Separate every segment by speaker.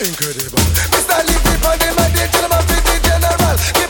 Speaker 1: Incredible.
Speaker 2: Mr. Lee, my day, general.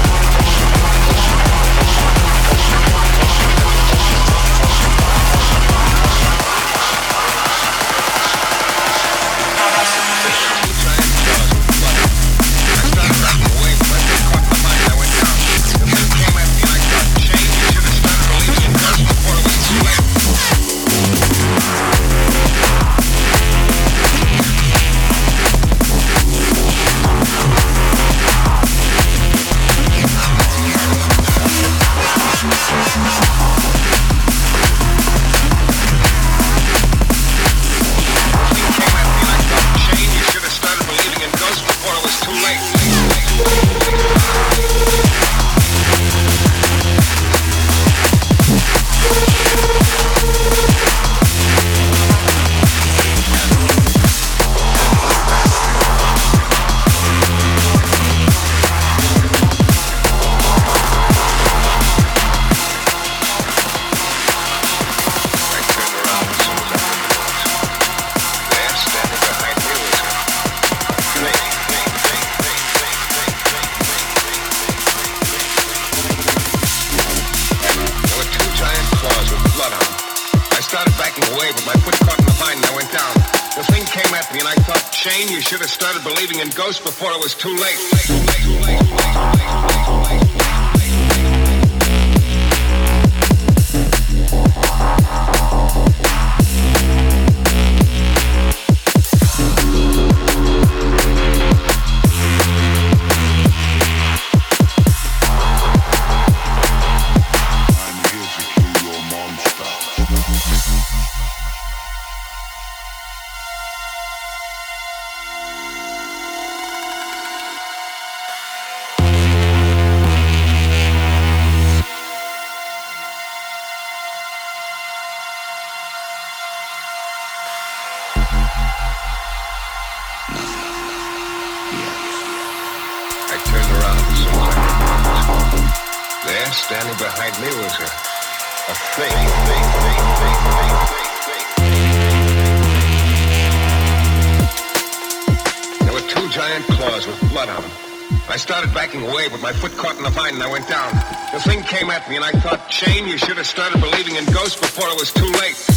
Speaker 2: came at me and I thought, Shane, you should have started believing in ghosts before it was too late. Late, late, too late shame. You should have started believing in ghosts
Speaker 3: before it was too late.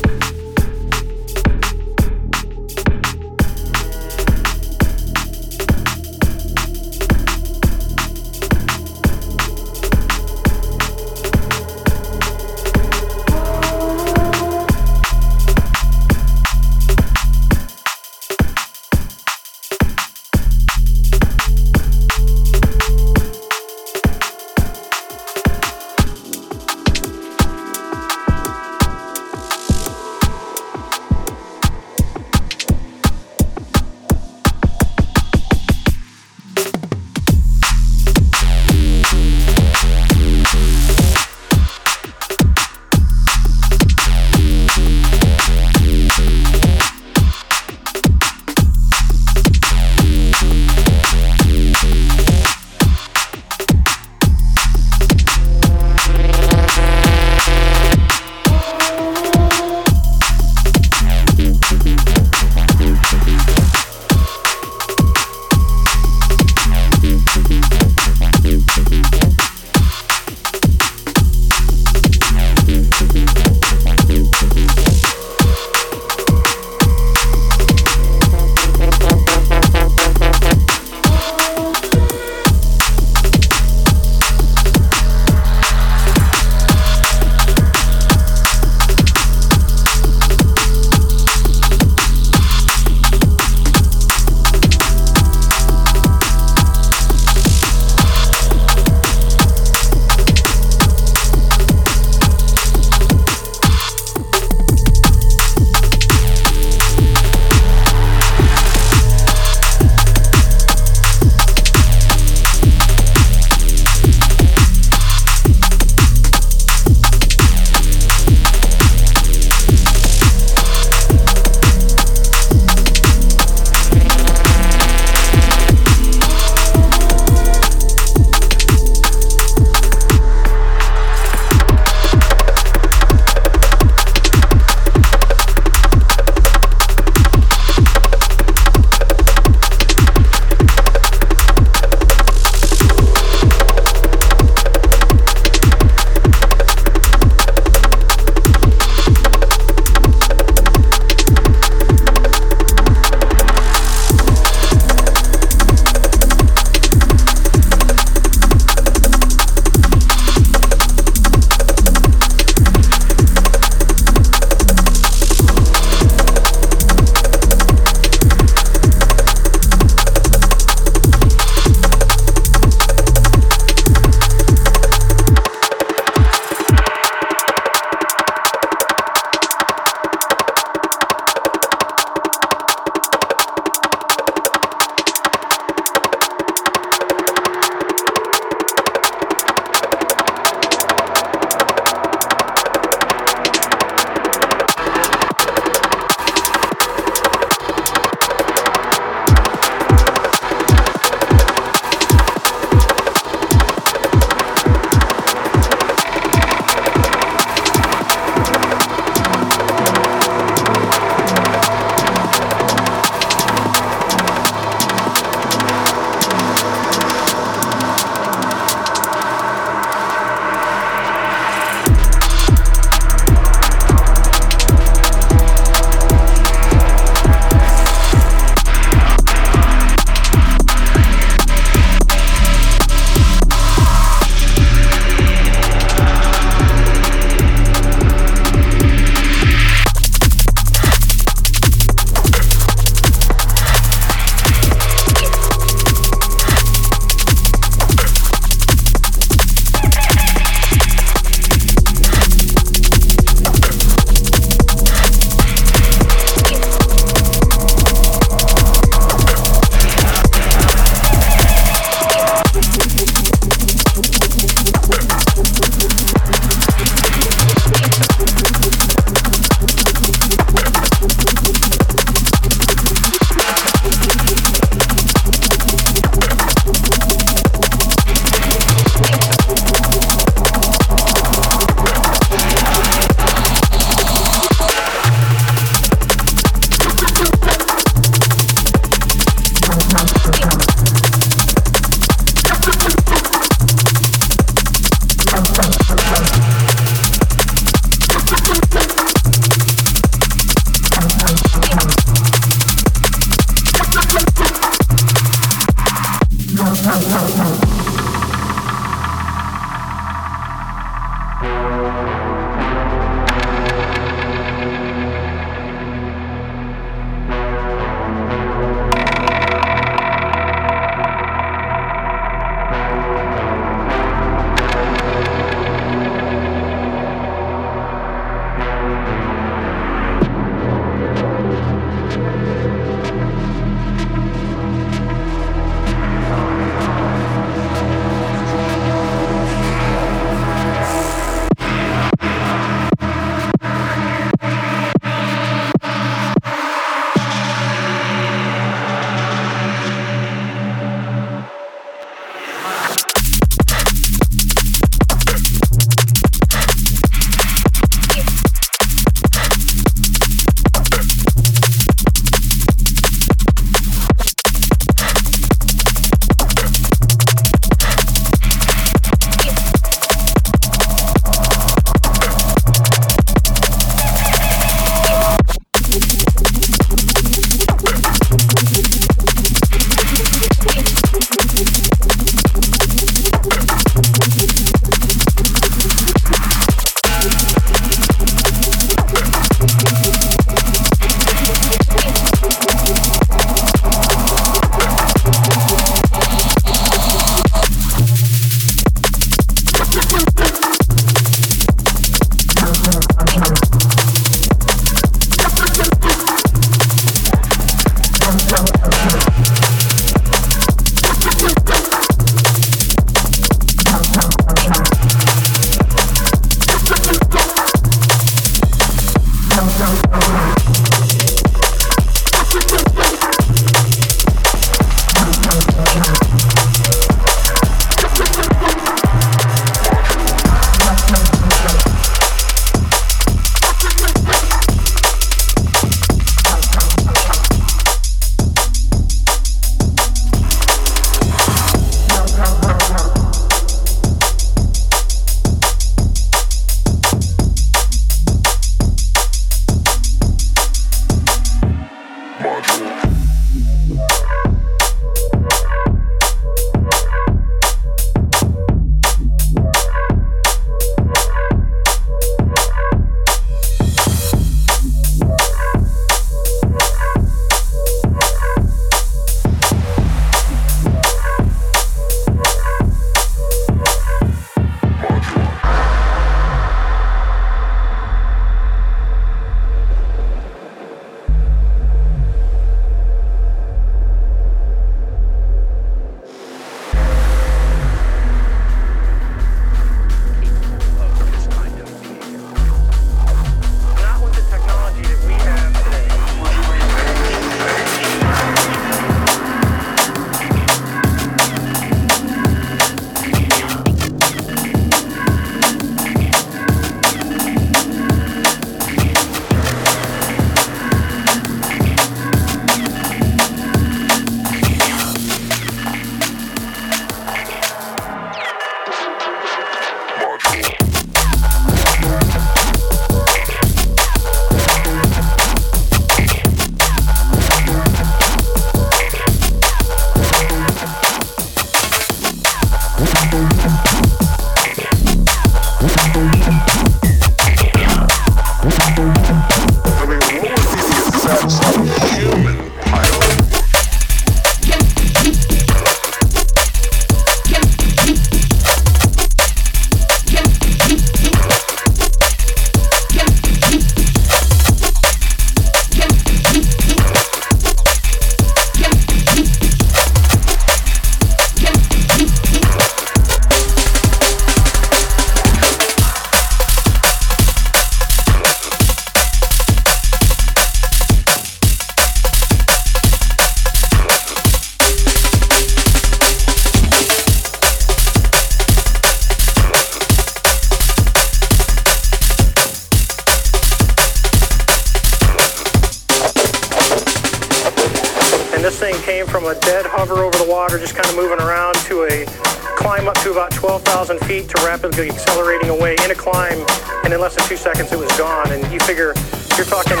Speaker 4: This thing came from a dead hover over the water, just kind of moving around, to a climb up to about 12,000 feet to rapidly accelerating away in a climb, and in less than two seconds it was gone. And you figure you're talking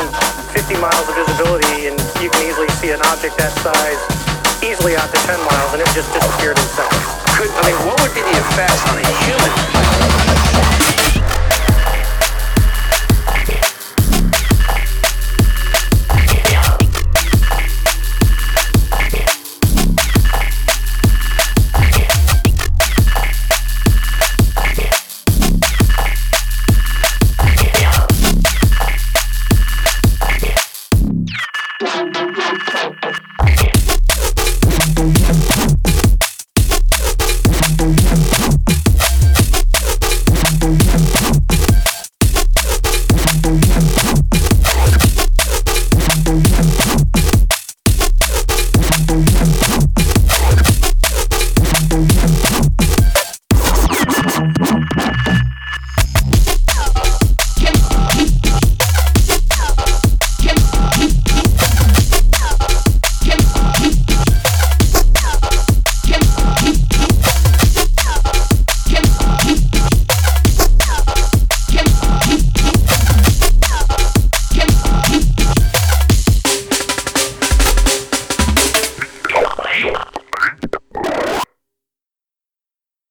Speaker 4: 50 miles of visibility, and you can easily see an object that size easily out to 10 miles, and it just disappeared in seconds.
Speaker 5: Could, I mean, what would be the effects on a human